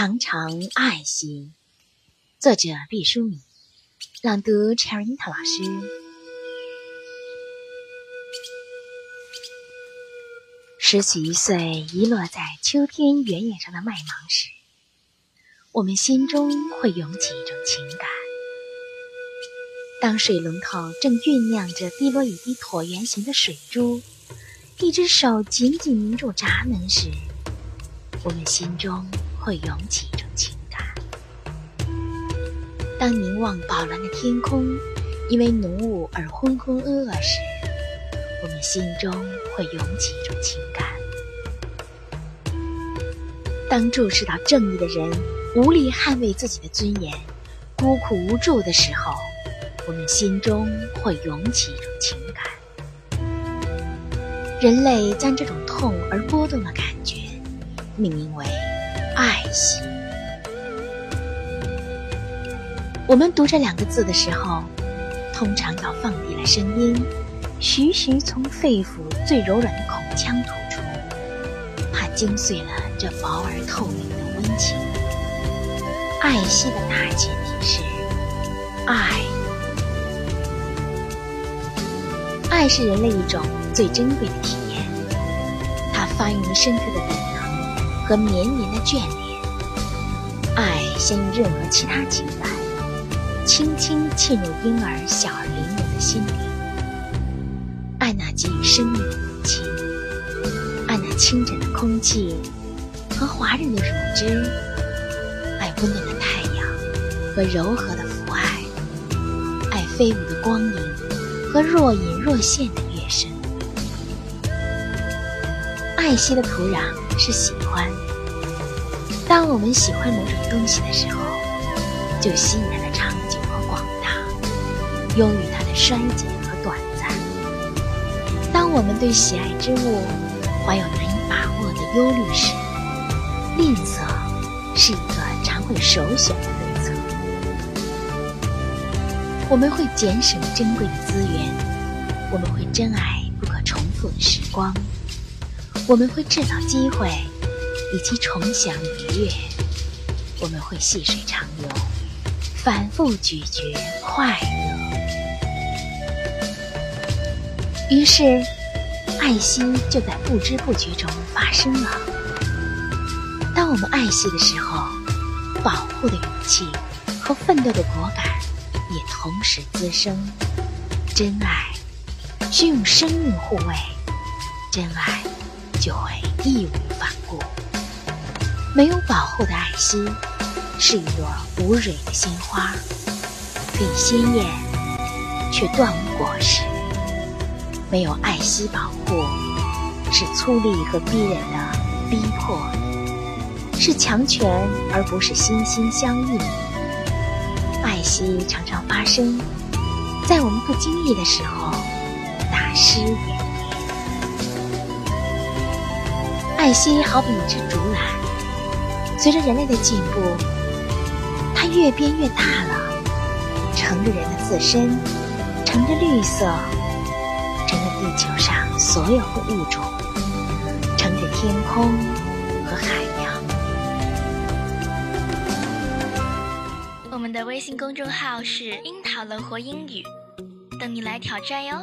常常爱惜。作者：毕淑敏，朗读 Cherry 老师。十几一岁遗落在秋天原野上的麦芒时，我们心中会涌起一种情感。当水龙头正酝酿着滴落一滴椭圆形的水珠，一只手紧紧拧住闸门时，我们心中会涌起一种情感。当凝望饱蓝的天空，因为浓雾而浑浑噩噩时，我们心中会涌起一种情感。当注视到正义的人无力捍卫自己的尊严，孤苦无助的时候，我们心中会涌起一种情感。人类将这种痛而波动的感觉命名为爱惜。我们读这两个字的时候，通常要放低了声音，徐徐从肺腑最柔软的口腔吐出，怕惊碎了这薄而透明的温情。爱惜的大前提是爱。爱是人类一种最珍贵的体验，它发源于深刻的本能和绵绵的眷恋。爱先于任何其他情感，轻轻沁入婴儿小而灵敏的心灵。爱那给予生命的母亲，爱那清晨的空气和滑润的乳汁，爱温暖的太阳和柔和的父爱，爱飞舞的光影。和若隐若现的爱惜的土壤是喜欢。当我们喜欢某种东西的时候，就吸引它的长久和广大，优于它的衰减和短暂。当我们对喜爱之物怀有难以把握的忧虑时，吝啬是一个常会首选的对策。我们会节省珍贵的资源，我们会珍爱不可重复的时光，我们会制造机会以及重享愉悦，我们会细水长流，反复咀嚼快乐。于是，爱惜就在不知不觉中发生了。当我们爱惜的时候，保护的勇气和奋斗的果敢。也同时滋生，真爱需用生命护卫，真爱就会义无反顾。没有保护的爱心，是一朵无蕊的鲜花，可以鲜艳，却断无果实。没有爱惜保护，是粗粝和逼人的逼迫，是强权而不是心心相印。爱惜常常发生在我们不经意的时候，大师远爱惜好比一只竹篮，随着人类的进步，它越变越大了，盛着人的自身，盛着绿色，盛着地球上所有的物种，盛着天空和海洋。我们的微信公众号是“樱桃乐活英语”，等你来挑战哟。